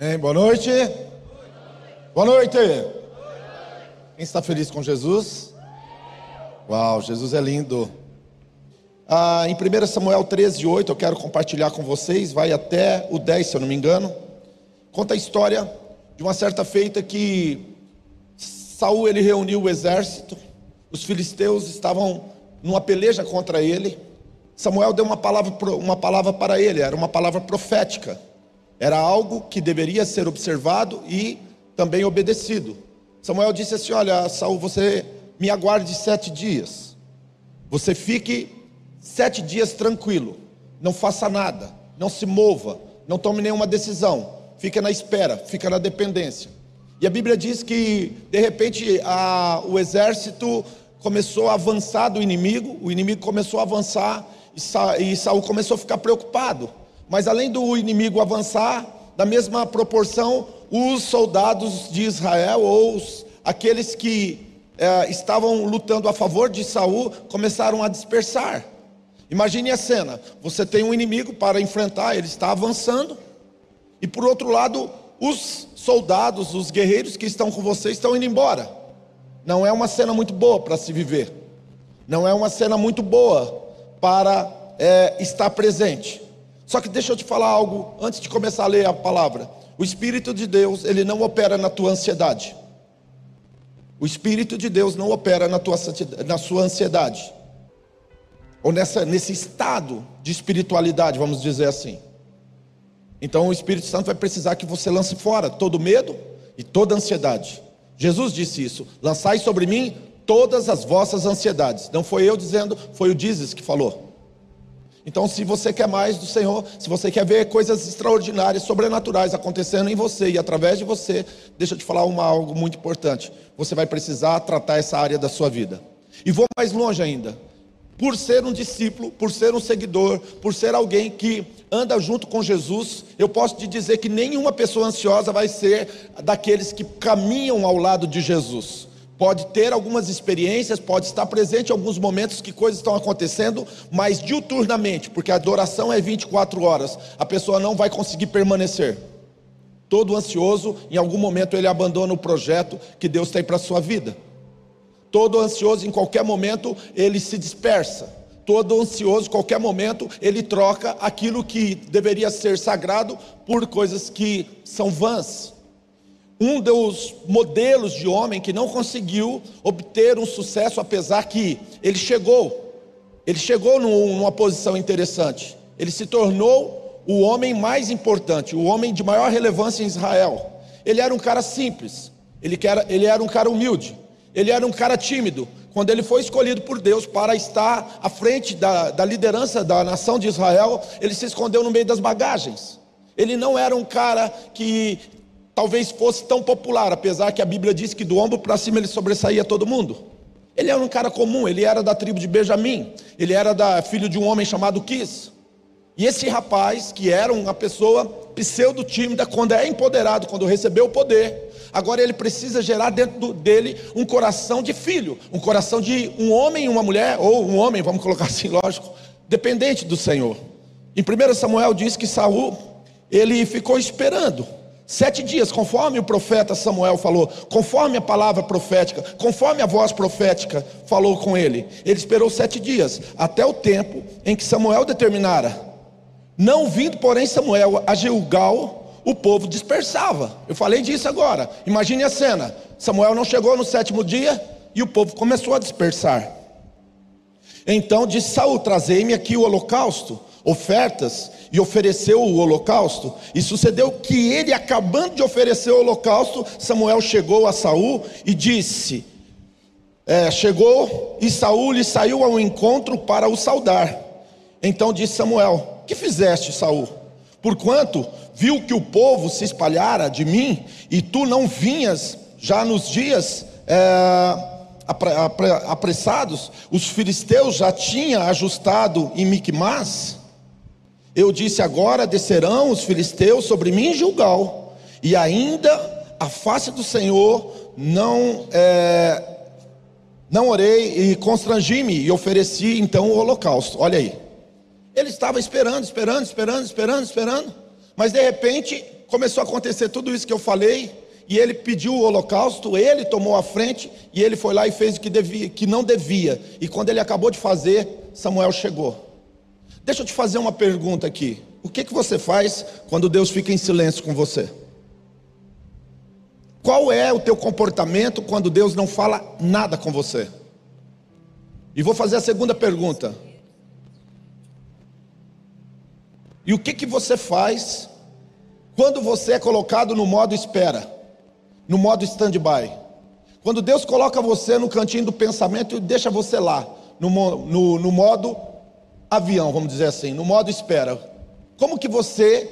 Hein, boa noite. Boa noite. Quem está feliz com Jesus? Uau, Jesus é lindo. Ah, em 1 Samuel 13, 8, eu quero compartilhar com vocês, vai até o 10, se eu não me engano. Conta a história de uma certa feita que Saul ele reuniu o exército, os filisteus estavam numa peleja contra ele. Samuel deu uma palavra, uma palavra para ele, era uma palavra profética. Era algo que deveria ser observado e também obedecido. Samuel disse assim: Olha, Saul, você me aguarde sete dias. Você fique sete dias tranquilo. Não faça nada. Não se mova. Não tome nenhuma decisão. Fica na espera, fica na dependência. E a Bíblia diz que, de repente, a, o exército começou a avançar do inimigo, o inimigo começou a avançar e, Sa, e Saul começou a ficar preocupado. Mas além do inimigo avançar, da mesma proporção, os soldados de Israel, ou os, aqueles que é, estavam lutando a favor de Saul, começaram a dispersar. Imagine a cena: você tem um inimigo para enfrentar, ele está avançando, e por outro lado, os soldados, os guerreiros que estão com você estão indo embora. Não é uma cena muito boa para se viver, não é uma cena muito boa para é, estar presente. Só que deixa eu te falar algo antes de começar a ler a palavra. O Espírito de Deus, ele não opera na tua ansiedade. O Espírito de Deus não opera na, tua, na sua ansiedade. Ou nessa, nesse estado de espiritualidade, vamos dizer assim. Então o Espírito Santo vai precisar que você lance fora todo medo e toda ansiedade. Jesus disse isso: lançai sobre mim todas as vossas ansiedades. Não foi eu dizendo, foi o Dizes que falou. Então, se você quer mais do Senhor, se você quer ver coisas extraordinárias, sobrenaturais acontecendo em você e através de você, deixa eu te falar uma, algo muito importante. Você vai precisar tratar essa área da sua vida. E vou mais longe ainda. Por ser um discípulo, por ser um seguidor, por ser alguém que anda junto com Jesus, eu posso te dizer que nenhuma pessoa ansiosa vai ser daqueles que caminham ao lado de Jesus pode ter algumas experiências, pode estar presente em alguns momentos que coisas estão acontecendo, mas diuturnamente, porque a adoração é 24 horas, a pessoa não vai conseguir permanecer. Todo ansioso, em algum momento ele abandona o projeto que Deus tem para a sua vida. Todo ansioso, em qualquer momento, ele se dispersa. Todo ansioso, em qualquer momento, ele troca aquilo que deveria ser sagrado por coisas que são vãs um dos modelos de homem que não conseguiu obter um sucesso, apesar que ele chegou, ele chegou numa posição interessante, ele se tornou o homem mais importante, o homem de maior relevância em Israel. Ele era um cara simples, ele era, ele era um cara humilde, ele era um cara tímido. Quando ele foi escolhido por Deus para estar à frente da, da liderança da nação de Israel, ele se escondeu no meio das bagagens. Ele não era um cara que talvez fosse tão popular, apesar que a Bíblia diz que do ombro para cima ele sobressaía todo mundo. Ele era um cara comum, ele era da tribo de Benjamim, ele era da, filho de um homem chamado Quis. E esse rapaz, que era uma pessoa pseudo-tímida, quando é empoderado, quando recebeu o poder, agora ele precisa gerar dentro dele um coração de filho, um coração de um homem e uma mulher, ou um homem, vamos colocar assim, lógico, dependente do Senhor. Em 1 Samuel diz que Saul, ele ficou esperando Sete dias, conforme o profeta Samuel falou, conforme a palavra profética, conforme a voz profética falou com ele. Ele esperou sete dias, até o tempo em que Samuel determinara. Não vindo, porém, Samuel a Gilgal, o povo dispersava. Eu falei disso agora. Imagine a cena: Samuel não chegou no sétimo dia e o povo começou a dispersar. Então disse Saul: Trazei-me aqui o holocausto ofertas e ofereceu o holocausto. E sucedeu que ele, acabando de oferecer o holocausto, Samuel chegou a Saul e disse: é, Chegou e Saul lhe saiu ao encontro para o saudar. Então disse Samuel: Que fizeste, Saul? Porquanto viu que o povo se espalhara de mim e tu não vinhas já nos dias é, apressados, os filisteus já tinham ajustado em Micmas. Eu disse: agora descerão os filisteus sobre mim em e ainda a face do Senhor não é, não orei e constrangi-me e ofereci então o holocausto. Olha aí. Ele estava esperando, esperando, esperando, esperando, esperando, mas de repente começou a acontecer tudo isso que eu falei, e ele pediu o holocausto, ele tomou a frente e ele foi lá e fez o que, devia, que não devia. E quando ele acabou de fazer, Samuel chegou. Deixa eu te fazer uma pergunta aqui. O que, que você faz quando Deus fica em silêncio com você? Qual é o teu comportamento quando Deus não fala nada com você? E vou fazer a segunda pergunta. E o que, que você faz quando você é colocado no modo espera? no modo stand-by. Quando Deus coloca você no cantinho do pensamento e deixa você lá, no, no, no modo avião, vamos dizer assim, no modo espera. Como que você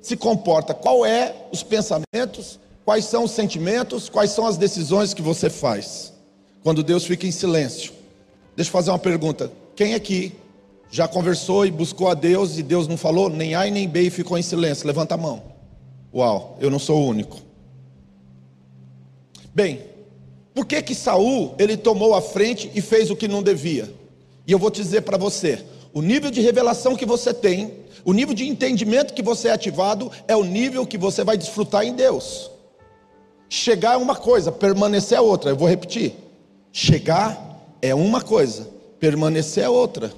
se comporta? Qual é os pensamentos? Quais são os sentimentos? Quais são as decisões que você faz? Quando Deus fica em silêncio. Deixa eu fazer uma pergunta. Quem aqui já conversou e buscou a Deus e Deus não falou? Nem A e nem B e ficou em silêncio. Levanta a mão. Uau, eu não sou o único. Bem, por que que Saul ele tomou a frente e fez o que não devia? E eu vou te dizer para você, o nível de revelação que você tem, o nível de entendimento que você é ativado é o nível que você vai desfrutar em Deus. Chegar é uma coisa, permanecer é outra. Eu vou repetir. Chegar é uma coisa, permanecer é outra.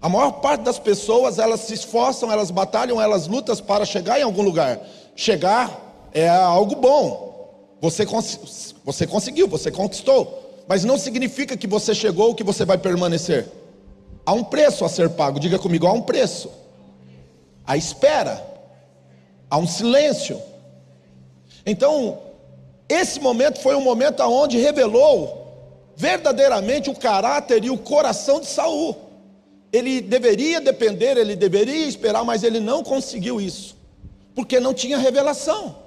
A maior parte das pessoas, elas se esforçam, elas batalham, elas lutam para chegar em algum lugar. Chegar é algo bom, você, cons você conseguiu, você conquistou. Mas não significa que você chegou ou que você vai permanecer. Há um preço a ser pago. Diga comigo, há um preço. Há espera. Há um silêncio. Então, esse momento foi um momento onde revelou verdadeiramente o caráter e o coração de Saul. Ele deveria depender, ele deveria esperar, mas ele não conseguiu isso, porque não tinha revelação.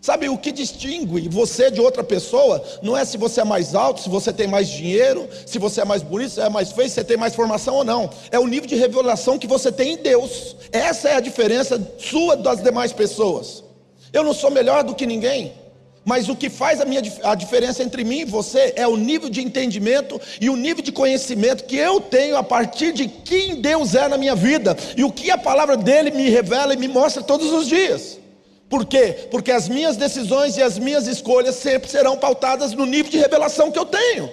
Sabe o que distingue você de outra pessoa? Não é se você é mais alto, se você tem mais dinheiro, se você é mais bonito, se é mais feio, se você tem mais formação ou não. É o nível de revelação que você tem em Deus. Essa é a diferença sua das demais pessoas. Eu não sou melhor do que ninguém. Mas o que faz a, minha, a diferença entre mim e você é o nível de entendimento e o nível de conhecimento que eu tenho a partir de quem Deus é na minha vida e o que a palavra dele me revela e me mostra todos os dias. Por quê? Porque as minhas decisões e as minhas escolhas sempre serão pautadas no nível de revelação que eu tenho.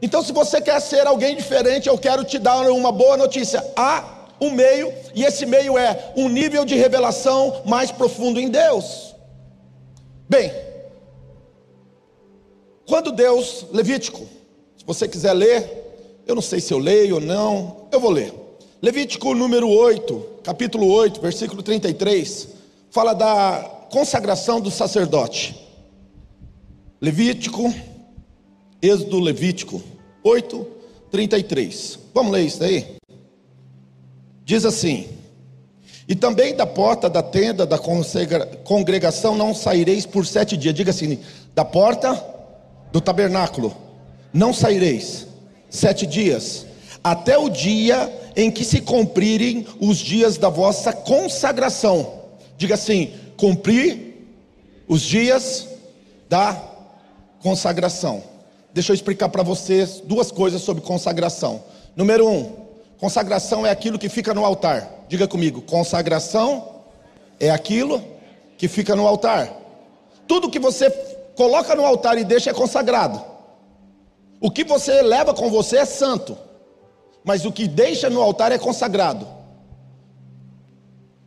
Então, se você quer ser alguém diferente, eu quero te dar uma boa notícia. Há um meio, e esse meio é um nível de revelação mais profundo em Deus. Bem, quando Deus, Levítico, se você quiser ler, eu não sei se eu leio ou não, eu vou ler. Levítico número 8, capítulo 8, versículo 33, fala da consagração do sacerdote. Levítico, Êxodo Levítico 8, 33. Vamos ler isso aí? Diz assim: E também da porta da tenda da congregação não saireis por sete dias. Diga assim: da porta do tabernáculo não saireis sete dias, até o dia em que se cumprirem os dias da vossa consagração. Diga assim: cumprir os dias da consagração. Deixa eu explicar para vocês duas coisas sobre consagração. Número um, consagração é aquilo que fica no altar. Diga comigo: consagração é aquilo que fica no altar. Tudo que você coloca no altar e deixa é consagrado. O que você leva com você é santo mas o que deixa no altar é consagrado.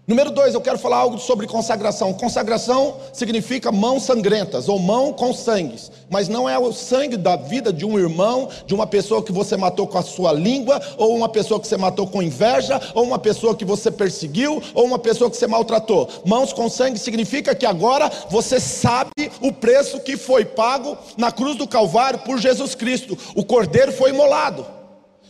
Número dois, eu quero falar algo sobre consagração. Consagração significa mãos sangrentas ou mão com sangue, mas não é o sangue da vida de um irmão, de uma pessoa que você matou com a sua língua, ou uma pessoa que você matou com inveja, ou uma pessoa que você perseguiu, ou uma pessoa que você maltratou. Mãos com sangue significa que agora você sabe o preço que foi pago na cruz do Calvário por Jesus Cristo. O cordeiro foi imolado.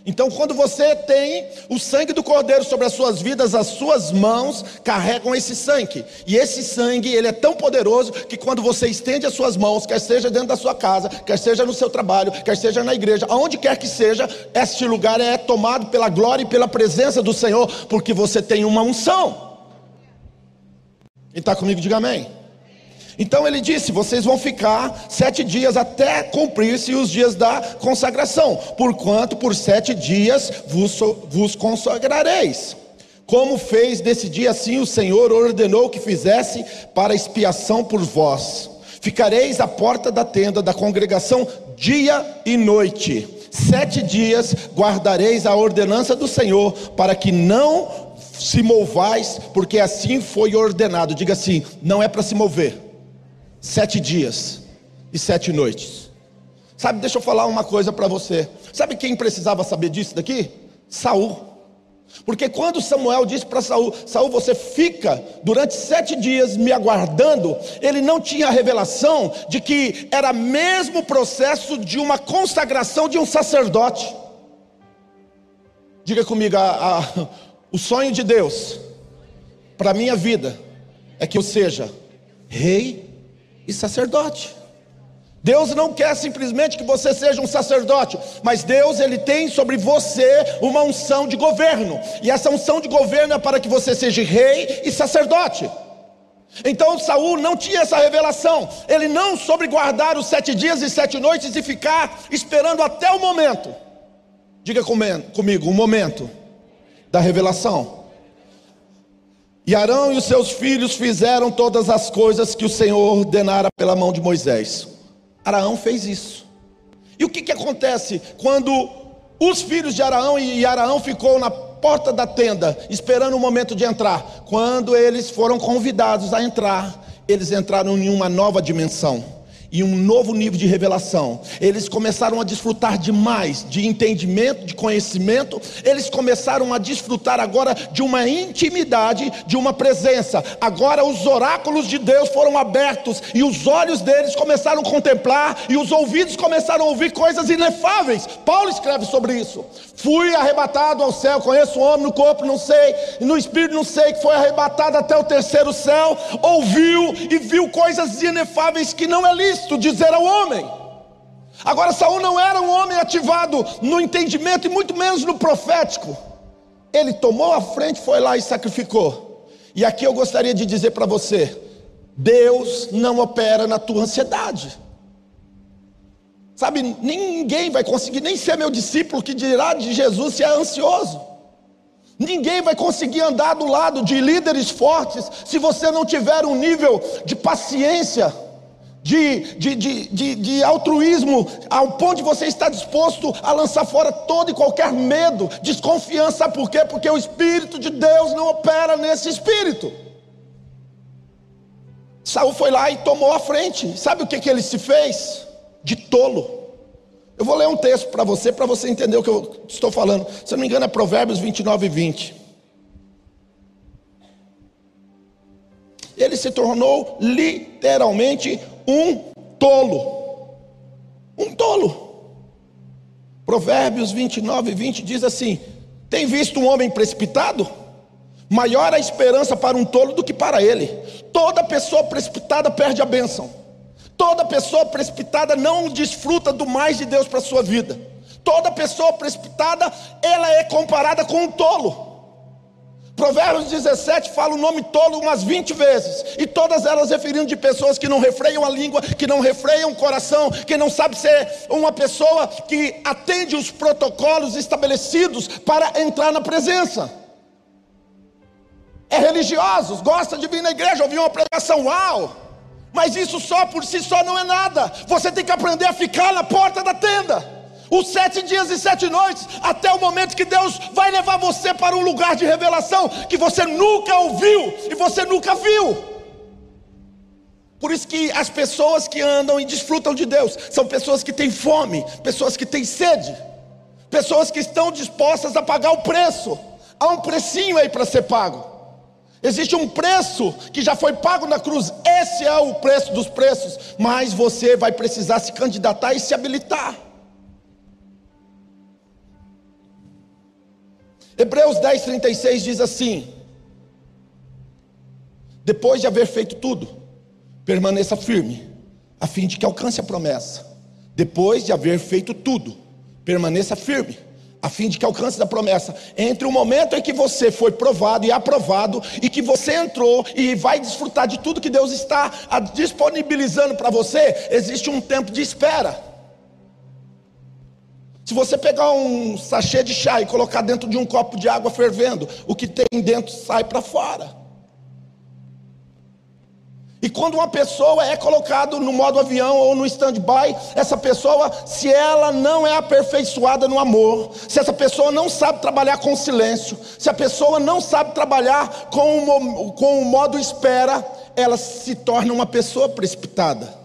Então, quando você tem o sangue do Cordeiro sobre as suas vidas, as suas mãos carregam esse sangue. E esse sangue, ele é tão poderoso que quando você estende as suas mãos, quer seja dentro da sua casa, quer seja no seu trabalho, quer seja na igreja, aonde quer que seja, este lugar é tomado pela glória e pela presença do Senhor, porque você tem uma unção. Quem está comigo, diga amém. Então ele disse: vocês vão ficar sete dias até cumprir-se os dias da consagração, porquanto por sete dias vos, vos consagrareis. Como fez nesse dia assim o Senhor ordenou que fizesse para expiação por vós. Ficareis à porta da tenda da congregação dia e noite. Sete dias guardareis a ordenança do Senhor, para que não se movais, porque assim foi ordenado. Diga assim: não é para se mover. Sete dias e sete noites. Sabe, deixa eu falar uma coisa para você. Sabe quem precisava saber disso daqui? Saul. Porque quando Samuel disse para Saul, Saul, você fica durante sete dias me aguardando, ele não tinha a revelação de que era mesmo processo de uma consagração de um sacerdote. Diga comigo, a, a, o sonho de Deus para minha vida é que eu seja rei e sacerdote. Deus não quer simplesmente que você seja um sacerdote, mas Deus ele tem sobre você uma unção de governo. E essa unção de governo é para que você seja rei e sacerdote. Então Saul não tinha essa revelação. Ele não soube guardar os sete dias e sete noites e ficar esperando até o momento. Diga comigo, o momento da revelação. E Arão e os seus filhos fizeram todas as coisas que o Senhor ordenara pela mão de Moisés. Araão fez isso. E o que, que acontece quando os filhos de Araão e Araão ficou na porta da tenda, esperando o momento de entrar? Quando eles foram convidados a entrar, eles entraram em uma nova dimensão e um novo nível de revelação. Eles começaram a desfrutar de mais, de entendimento, de conhecimento. Eles começaram a desfrutar agora de uma intimidade, de uma presença. Agora os oráculos de Deus foram abertos e os olhos deles começaram a contemplar e os ouvidos começaram a ouvir coisas inefáveis. Paulo escreve sobre isso. Fui arrebatado ao céu, conheço o homem no corpo, não sei, no espírito não sei, que foi arrebatado até o terceiro céu, ouviu e viu coisas inefáveis que não é lícito dizer ao homem. Agora Saul não era um homem ativado no entendimento e muito menos no profético. Ele tomou a frente, foi lá e sacrificou. E aqui eu gostaria de dizer para você: Deus não opera na tua ansiedade. Sabe, ninguém vai conseguir nem ser meu discípulo que dirá de Jesus se é ansioso. Ninguém vai conseguir andar do lado de líderes fortes se você não tiver um nível de paciência de, de, de, de, de altruísmo, ao ponto de você estar disposto a lançar fora todo e qualquer medo, desconfiança, sabe por quê? Porque o Espírito de Deus não opera nesse espírito. Saul foi lá e tomou a frente. Sabe o que, que ele se fez? De tolo. Eu vou ler um texto para você, para você entender o que eu estou falando. Se não me engano, é Provérbios 29 e 20. Ele se tornou literalmente um tolo. Um tolo. Provérbios 29 e 20 diz assim: Tem visto um homem precipitado? Maior a esperança para um tolo do que para ele. Toda pessoa precipitada perde a bênção. Toda pessoa precipitada não desfruta do mais de Deus para a sua vida. Toda pessoa precipitada, ela é comparada com um tolo. Provérbios 17 fala o nome tolo umas 20 vezes, e todas elas referindo de pessoas que não refreiam a língua, que não refreiam o coração, que não sabe ser uma pessoa que atende os protocolos estabelecidos para entrar na presença. É religiosos, gosta de vir na igreja, ouvir uma pregação, uau! Mas isso só por si só não é nada. Você tem que aprender a ficar na porta da tenda os sete dias e sete noites, até o momento que Deus vai levar você para um lugar de revelação que você nunca ouviu e você nunca viu. Por isso que as pessoas que andam e desfrutam de Deus são pessoas que têm fome, pessoas que têm sede, pessoas que estão dispostas a pagar o preço. Há um precinho aí para ser pago. Existe um preço que já foi pago na cruz. Esse é o preço dos preços. Mas você vai precisar se candidatar e se habilitar. Hebreus 10, 36 diz assim: Depois de haver feito tudo, permaneça firme, a fim de que alcance a promessa. Depois de haver feito tudo, permaneça firme, a fim de que alcance a promessa. Entre o momento em que você foi provado e aprovado, e que você entrou e vai desfrutar de tudo que Deus está disponibilizando para você, existe um tempo de espera. Se você pegar um sachê de chá e colocar dentro de um copo de água fervendo, o que tem dentro sai para fora. E quando uma pessoa é colocada no modo avião ou no stand-by, essa pessoa, se ela não é aperfeiçoada no amor, se essa pessoa não sabe trabalhar com silêncio, se a pessoa não sabe trabalhar com o, com o modo espera, ela se torna uma pessoa precipitada.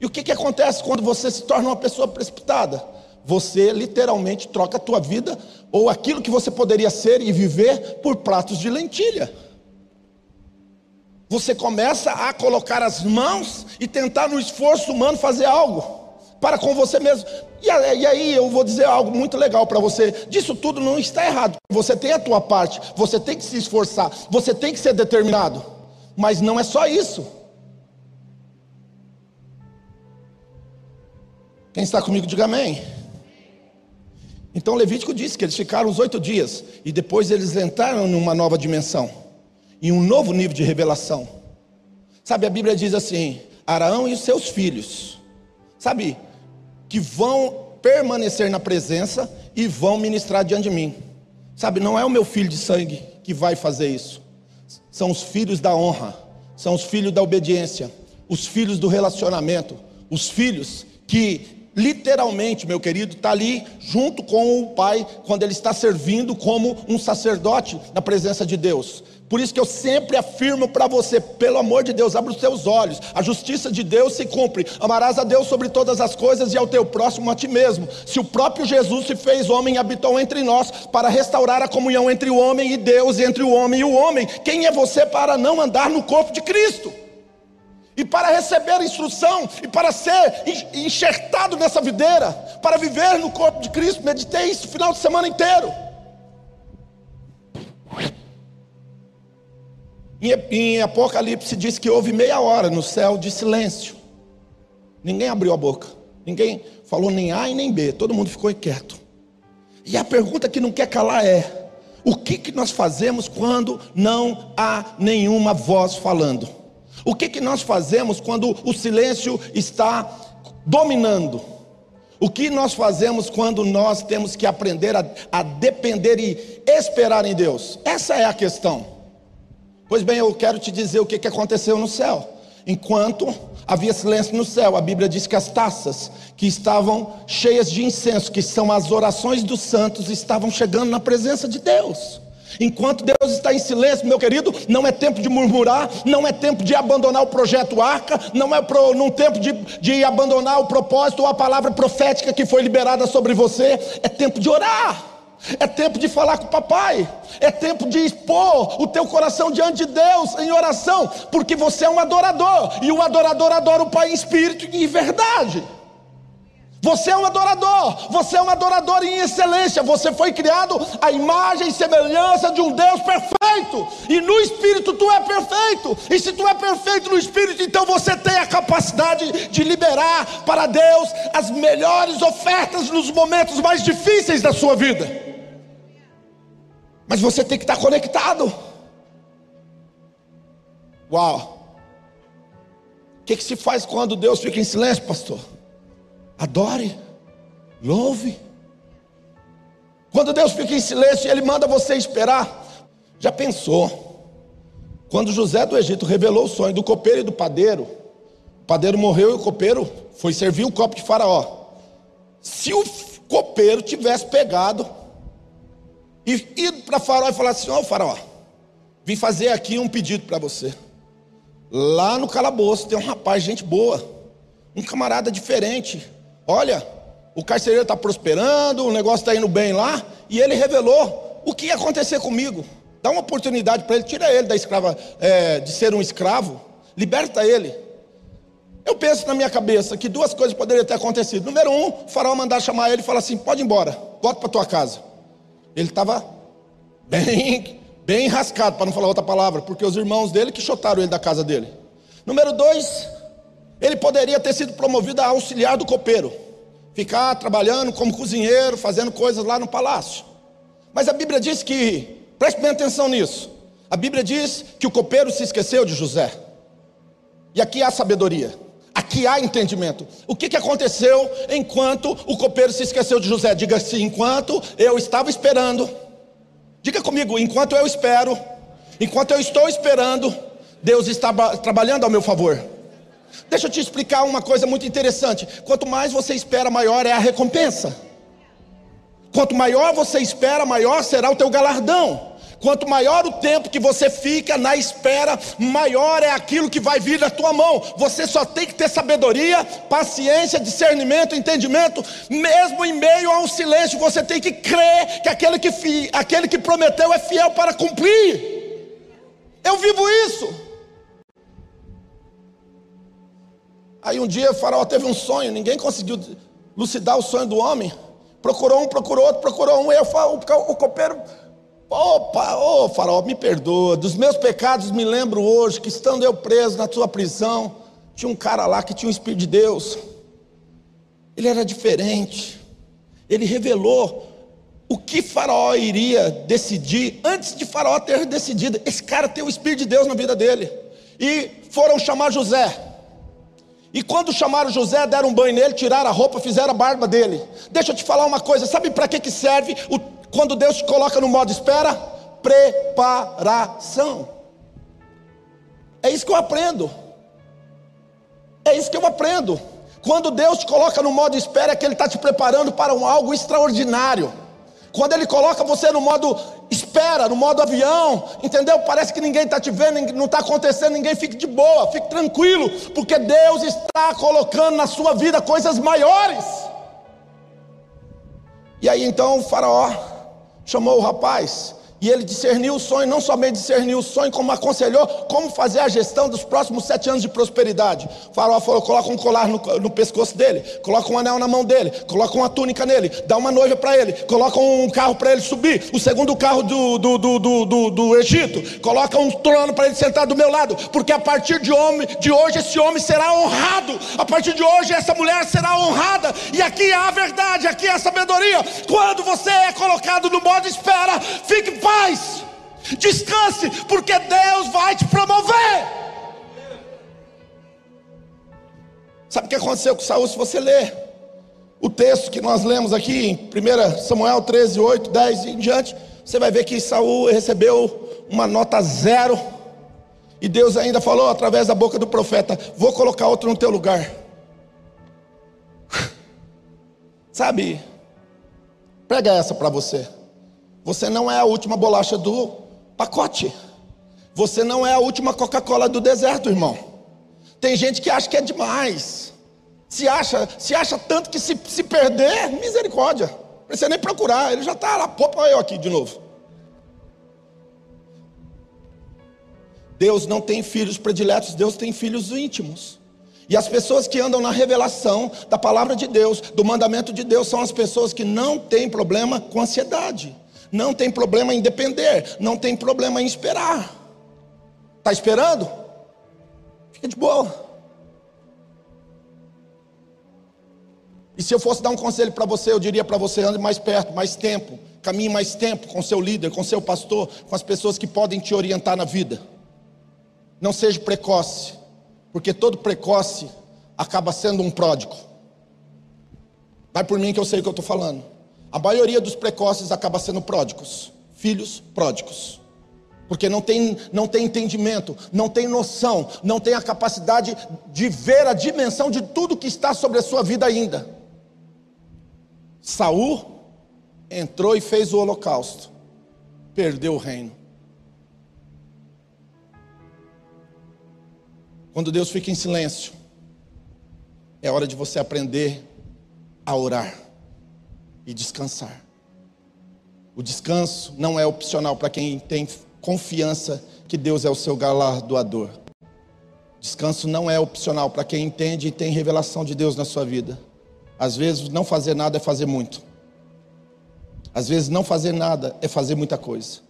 E o que, que acontece quando você se torna uma pessoa precipitada? Você literalmente troca a tua vida ou aquilo que você poderia ser e viver por pratos de lentilha. Você começa a colocar as mãos e tentar no esforço humano fazer algo para com você mesmo. E aí eu vou dizer algo muito legal para você. Disso tudo não está errado. Você tem a tua parte, você tem que se esforçar, você tem que ser determinado. Mas não é só isso. Quem está comigo, diga amém. Então Levítico disse que eles ficaram os oito dias e depois eles entraram numa nova dimensão em um novo nível de revelação. Sabe, a Bíblia diz assim: Araão e os seus filhos, sabe, que vão permanecer na presença e vão ministrar diante de mim. Sabe, não é o meu filho de sangue que vai fazer isso, são os filhos da honra, são os filhos da obediência, os filhos do relacionamento, os filhos que literalmente, meu querido, está ali junto com o Pai, quando ele está servindo como um sacerdote na presença de Deus. Por isso que eu sempre afirmo para você, pelo amor de Deus, abre os teus olhos. A justiça de Deus se cumpre. Amarás a Deus sobre todas as coisas e ao teu próximo a ti mesmo. Se o próprio Jesus se fez homem e habitou entre nós para restaurar a comunhão entre o homem e Deus, entre o homem e o homem, quem é você para não andar no corpo de Cristo? E para receber instrução e para ser enxertado nessa videira, para viver no corpo de Cristo, meditei isso o final de semana inteiro. Em Apocalipse diz que houve meia hora no céu de silêncio. Ninguém abriu a boca. Ninguém falou nem A e nem B. Todo mundo ficou quieto. E a pergunta que não quer calar é: o que, que nós fazemos quando não há nenhuma voz falando? O que, que nós fazemos quando o silêncio está dominando? O que nós fazemos quando nós temos que aprender a, a depender e esperar em Deus? Essa é a questão. Pois bem, eu quero te dizer o que, que aconteceu no céu. Enquanto havia silêncio no céu, a Bíblia diz que as taças que estavam cheias de incenso, que são as orações dos santos, estavam chegando na presença de Deus. Enquanto Deus está em silêncio, meu querido, não é tempo de murmurar, não é tempo de abandonar o projeto arca, não é pro, num tempo de, de abandonar o propósito ou a palavra profética que foi liberada sobre você, é tempo de orar. É tempo de falar com o papai. É tempo de expor o teu coração diante de Deus em oração, porque você é um adorador e o adorador adora o Pai em espírito e em verdade. Você é um adorador, você é um adorador em excelência. Você foi criado à imagem e semelhança de um Deus perfeito, e no espírito tu é perfeito. E se tu é perfeito no espírito, então você tem a capacidade de liberar para Deus as melhores ofertas nos momentos mais difíceis da sua vida. Mas você tem que estar conectado. Uau! O que, que se faz quando Deus fica em silêncio, pastor? Adore, louve. Quando Deus fica em silêncio, Ele manda você esperar. Já pensou? Quando José do Egito revelou o sonho do copeiro e do padeiro, o padeiro morreu e o copeiro foi servir o copo de Faraó. Se o copeiro tivesse pegado e ido para Faraó e falar assim: Ó, oh, Faraó, vim fazer aqui um pedido para você. Lá no calabouço tem um rapaz, gente boa, um camarada diferente. Olha, o carcereiro está prosperando, o negócio está indo bem lá, e ele revelou o que ia acontecer comigo. Dá uma oportunidade para ele, tira ele da escrava, é, de ser um escravo, liberta ele. Eu penso na minha cabeça que duas coisas poderiam ter acontecido. Número um, o faraó mandar chamar ele e falar assim: pode ir embora, volta para tua casa. Ele estava bem, bem enrascado, para não falar outra palavra, porque os irmãos dele que chotaram ele da casa dele. Número dois, ele poderia ter sido promovido a auxiliar do copeiro, ficar trabalhando como cozinheiro, fazendo coisas lá no palácio. Mas a Bíblia diz que, preste bem atenção nisso, a Bíblia diz que o copeiro se esqueceu de José. E aqui há sabedoria. Aqui há entendimento. O que, que aconteceu enquanto o copeiro se esqueceu de José? Diga assim: enquanto eu estava esperando. Diga comigo: enquanto eu espero, enquanto eu estou esperando, Deus está trabalhando ao meu favor. Deixa eu te explicar uma coisa muito interessante. Quanto mais você espera, maior é a recompensa. Quanto maior você espera, maior será o teu galardão. Quanto maior o tempo que você fica na espera, maior é aquilo que vai vir na tua mão. Você só tem que ter sabedoria, paciência, discernimento, entendimento. Mesmo em meio a um silêncio, você tem que crer que aquele que, aquele que prometeu é fiel para cumprir. Eu vivo isso. Aí um dia faraó teve um sonho, ninguém conseguiu lucidar o sonho do homem. Procurou um, procurou outro, procurou um. E eu falo, o, o copeiro, opa, ô oh, faraó, me perdoa. Dos meus pecados me lembro hoje que estando eu preso na tua prisão, tinha um cara lá que tinha o Espírito de Deus. Ele era diferente. Ele revelou o que Faraó iria decidir antes de Faraó ter decidido. Esse cara tem o Espírito de Deus na vida dele. E foram chamar José. E quando chamaram José, deram um banho nele, tiraram a roupa, fizeram a barba dele. Deixa eu te falar uma coisa: sabe para que, que serve o, quando Deus te coloca no modo espera? Preparação. É isso que eu aprendo. É isso que eu aprendo. Quando Deus te coloca no modo espera, é que Ele está te preparando para um algo extraordinário. Quando Ele coloca você no modo espera, no modo avião, entendeu? Parece que ninguém está te vendo, não está acontecendo, ninguém fique de boa, fique tranquilo, porque Deus está colocando na sua vida coisas maiores. E aí então o Faraó chamou o rapaz e ele discerniu o sonho, não somente discerniu o sonho, como aconselhou como fazer a gestão dos próximos sete anos de prosperidade. O faraó falou: coloca um colar no, no, pescoço dele, coloca um anel na mão dele, coloca uma túnica nele, dá uma noiva para ele, coloca um carro para ele subir, o segundo carro do, do, do, do, do Egito, coloca um trono para ele sentar do meu lado, porque a partir de, homem, de hoje esse homem será honrado, a partir de hoje essa mulher será honrada, e aqui há a verdade, aqui há a sabedoria. Quando você é colocado no modo espera, fique paz, descanse, porque Deus vai te promover. Sabe o que aconteceu com Saul? Se você ler o texto que nós lemos aqui em 1 Samuel 13, 8, 10 e em diante, você vai ver que Saul recebeu uma nota zero. E Deus ainda falou através da boca do profeta: Vou colocar outro no teu lugar. Sabe? Prega essa para você. Você não é a última bolacha do pacote. Você não é a última Coca-Cola do deserto, irmão. Tem gente que acha que é demais. Se acha, se acha tanto que se, se perder, misericórdia. Não precisa nem procurar, ele já está lá, pô, eu aqui de novo. Deus não tem filhos prediletos, Deus tem filhos íntimos. E as pessoas que andam na revelação da palavra de Deus, do mandamento de Deus, são as pessoas que não têm problema com ansiedade. Não tem problema em depender, não tem problema em esperar. Está esperando? Fica de boa. E se eu fosse dar um conselho para você, eu diria para você: ande mais perto, mais tempo, caminhe mais tempo com seu líder, com seu pastor, com as pessoas que podem te orientar na vida. Não seja precoce, porque todo precoce acaba sendo um pródigo. Vai por mim que eu sei o que eu estou falando. A maioria dos precoces acaba sendo pródigos, filhos pródigos. Porque não tem, não tem entendimento, não tem noção, não tem a capacidade de ver a dimensão de tudo que está sobre a sua vida ainda. Saul entrou e fez o holocausto, perdeu o reino. Quando Deus fica em silêncio, é hora de você aprender a orar e descansar. O descanso não é opcional para quem tem confiança que Deus é o seu galardoador. Descanso não é opcional para quem entende e tem revelação de Deus na sua vida. Às vezes, não fazer nada é fazer muito. Às vezes, não fazer nada é fazer muita coisa.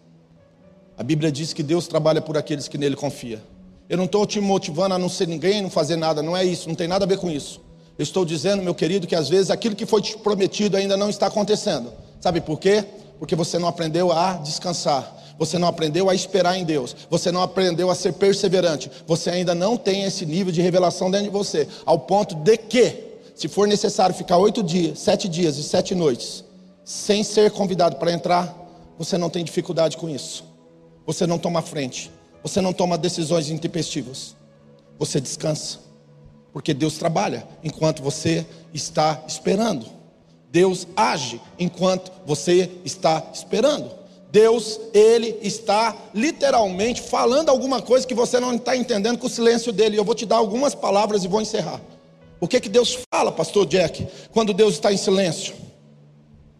A Bíblia diz que Deus trabalha por aqueles que nele confiam. Eu não estou te motivando a não ser ninguém, não fazer nada, não é isso, não tem nada a ver com isso. Eu estou dizendo, meu querido, que às vezes aquilo que foi te prometido ainda não está acontecendo. Sabe por quê? Porque você não aprendeu a descansar. você não aprendeu a esperar em Deus, você não aprendeu a ser perseverante, você ainda não tem esse nível de revelação dentro de você, ao ponto de que, se for necessário ficar oito dias, sete dias e sete noites, sem ser convidado para entrar, você não tem dificuldade com isso. Você não toma frente, você não toma decisões intempestivas, você descansa, porque Deus trabalha enquanto você está esperando. Deus age enquanto você está esperando. Deus, Ele está literalmente falando alguma coisa que você não está entendendo com o silêncio dele. Eu vou te dar algumas palavras e vou encerrar. O que que Deus fala, pastor Jack, quando Deus está em silêncio?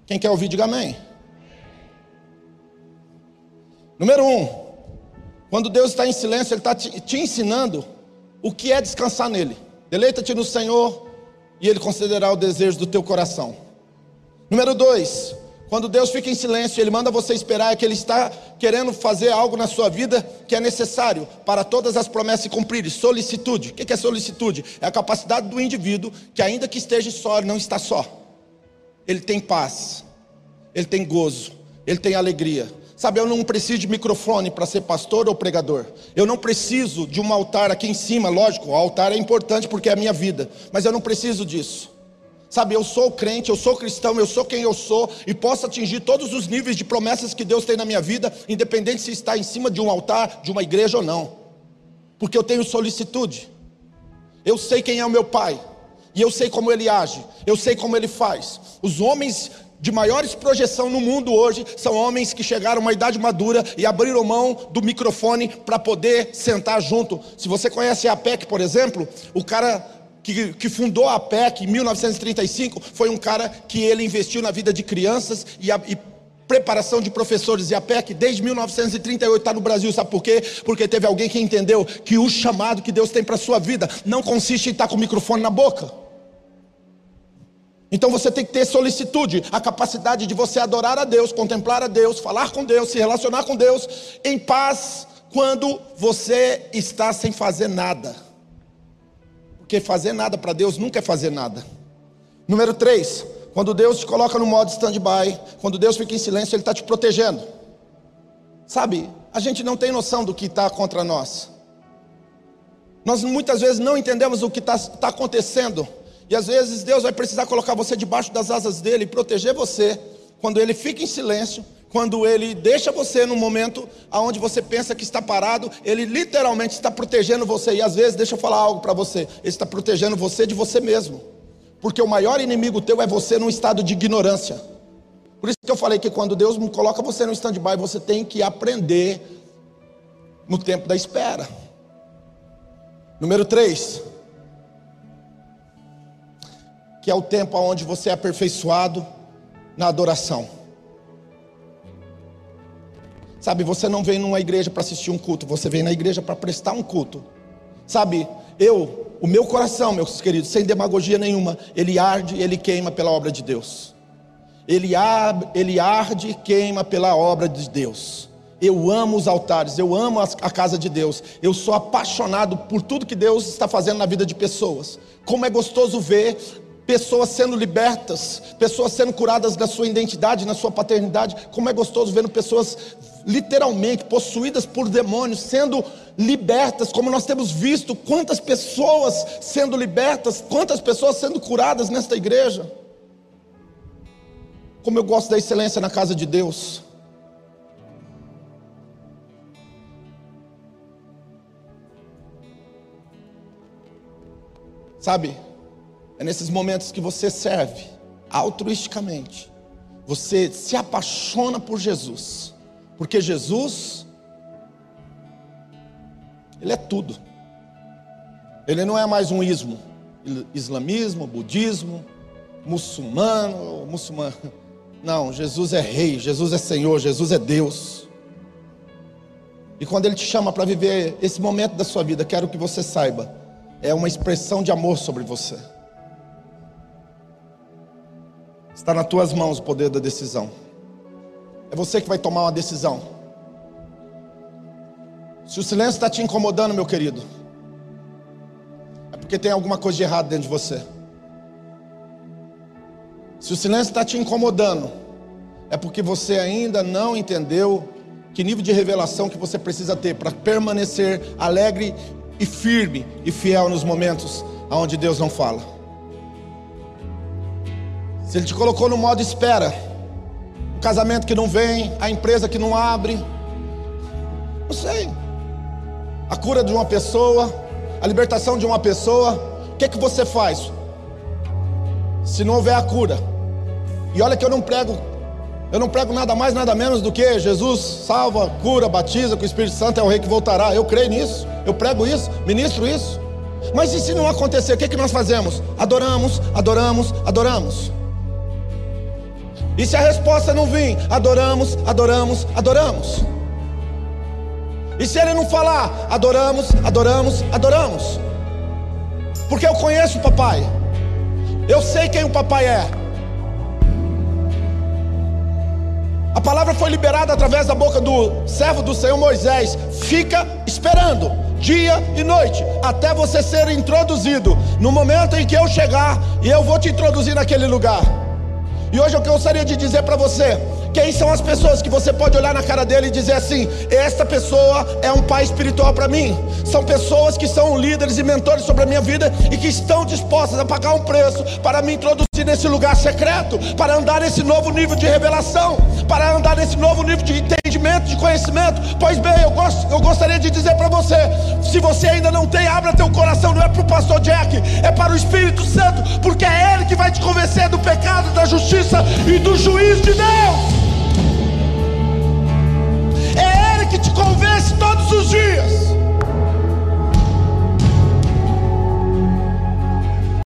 Quem quer ouvir, diga amém. Número um, quando Deus está em silêncio, Ele está te, te ensinando o que é descansar nele. Deleita-te no Senhor e Ele concederá o desejo do teu coração. Número dois, quando Deus fica em silêncio, Ele manda você esperar, é que Ele está querendo fazer algo na sua vida que é necessário para todas as promessas se cumprirem. Solicitude. O que é solicitude? É a capacidade do indivíduo que, ainda que esteja só, não está só. Ele tem paz, ele tem gozo, ele tem alegria. Sabe, eu não preciso de microfone para ser pastor ou pregador. Eu não preciso de um altar aqui em cima, lógico, o altar é importante porque é a minha vida, mas eu não preciso disso. Sabe, eu sou crente, eu sou cristão, eu sou quem eu sou e posso atingir todos os níveis de promessas que Deus tem na minha vida, independente se está em cima de um altar, de uma igreja ou não. Porque eu tenho solicitude. Eu sei quem é o meu pai, e eu sei como ele age, eu sei como ele faz. Os homens de maiores projeção no mundo hoje são homens que chegaram a uma idade madura e abriram mão do microfone para poder sentar junto. Se você conhece a APEC, por exemplo, o cara que, que, fundou a APEC em 1935 foi um cara que ele investiu na vida de crianças e, a, e preparação de professores e a PEC desde 1938 está no Brasil, sabe por quê? Porque teve alguém que entendeu que o chamado que Deus tem para a sua vida não consiste em estar com o microfone na boca. Então você tem que ter solicitude, a capacidade de você adorar a Deus, contemplar a Deus, falar com Deus, se relacionar com Deus em paz quando você está sem fazer nada. Porque fazer nada para Deus nunca é fazer nada. Número 3, quando Deus te coloca no modo stand-by, quando Deus fica em silêncio, Ele está te protegendo. Sabe, a gente não tem noção do que está contra nós. Nós muitas vezes não entendemos o que está tá acontecendo e às vezes Deus vai precisar colocar você debaixo das asas dele e proteger você quando ele fica em silêncio, quando ele deixa você no momento aonde você pensa que está parado, ele literalmente está protegendo você. E às vezes, deixa eu falar algo para você, ele está protegendo você de você mesmo. Porque o maior inimigo teu é você num estado de ignorância. Por isso que eu falei que quando Deus coloca você no stand-by, você tem que aprender no tempo da espera. Número 3 que é o tempo onde você é aperfeiçoado na adoração. Sabe, você não vem numa igreja para assistir um culto, você vem na igreja para prestar um culto. Sabe, eu, o meu coração, meus queridos, sem demagogia nenhuma, ele arde e ele queima pela obra de Deus. Ele, ar, ele arde e queima pela obra de Deus. Eu amo os altares, eu amo a casa de Deus. Eu sou apaixonado por tudo que Deus está fazendo na vida de pessoas. Como é gostoso ver pessoas sendo libertas, pessoas sendo curadas da sua identidade, na sua paternidade. Como é gostoso vendo pessoas literalmente possuídas por demônios sendo libertas, como nós temos visto quantas pessoas sendo libertas, quantas pessoas sendo curadas nesta igreja. Como eu gosto da excelência na casa de Deus. Sabe? É nesses momentos que você serve altruisticamente. Você se apaixona por Jesus. Porque Jesus, Ele é tudo. Ele não é mais um ismo. Islamismo, budismo, muçulmano, muçulmano. Não, Jesus é rei, Jesus é Senhor, Jesus é Deus. E quando Ele te chama para viver esse momento da sua vida, quero que você saiba, é uma expressão de amor sobre você. Está nas tuas mãos o poder da decisão. É você que vai tomar uma decisão. Se o silêncio está te incomodando, meu querido, é porque tem alguma coisa de errado dentro de você. Se o silêncio está te incomodando, é porque você ainda não entendeu Que nível de revelação que você precisa ter para permanecer alegre e firme e fiel nos momentos onde Deus não fala? Se Ele te colocou no modo espera, o casamento que não vem, a empresa que não abre, não sei, a cura de uma pessoa, a libertação de uma pessoa, o que é que você faz? Se não houver a cura, e olha que eu não prego eu não prego nada mais, nada menos do que Jesus salva, cura, batiza com o Espírito Santo é o rei que voltará. Eu creio nisso, eu prego isso, ministro isso. Mas e se não acontecer, o que, é que nós fazemos? Adoramos, adoramos, adoramos. E se a resposta não vir, adoramos, adoramos, adoramos. E se ele não falar, adoramos, adoramos, adoramos. Porque eu conheço o papai. Eu sei quem o papai é. A palavra foi liberada através da boca do servo do Senhor Moisés. Fica esperando, dia e noite, até você ser introduzido. No momento em que eu chegar, e eu vou te introduzir naquele lugar. E hoje eu gostaria de dizer para você: quem são as pessoas que você pode olhar na cara dele e dizer assim: esta pessoa é um pai espiritual para mim? São pessoas que são líderes e mentores sobre a minha vida e que estão dispostas a pagar um preço para me introduzir nesse lugar secreto, para andar nesse novo nível de revelação, para andar nesse novo nível de entendimento, de conhecimento. Pois bem, eu, eu gostaria de dizer para você: se você ainda não tem, abra teu coração, não é para o pastor Jack, é para o Espírito Santo, porque é Ele que vai te convencer do pecado, da justiça e do juízo de Deus. todos os dias.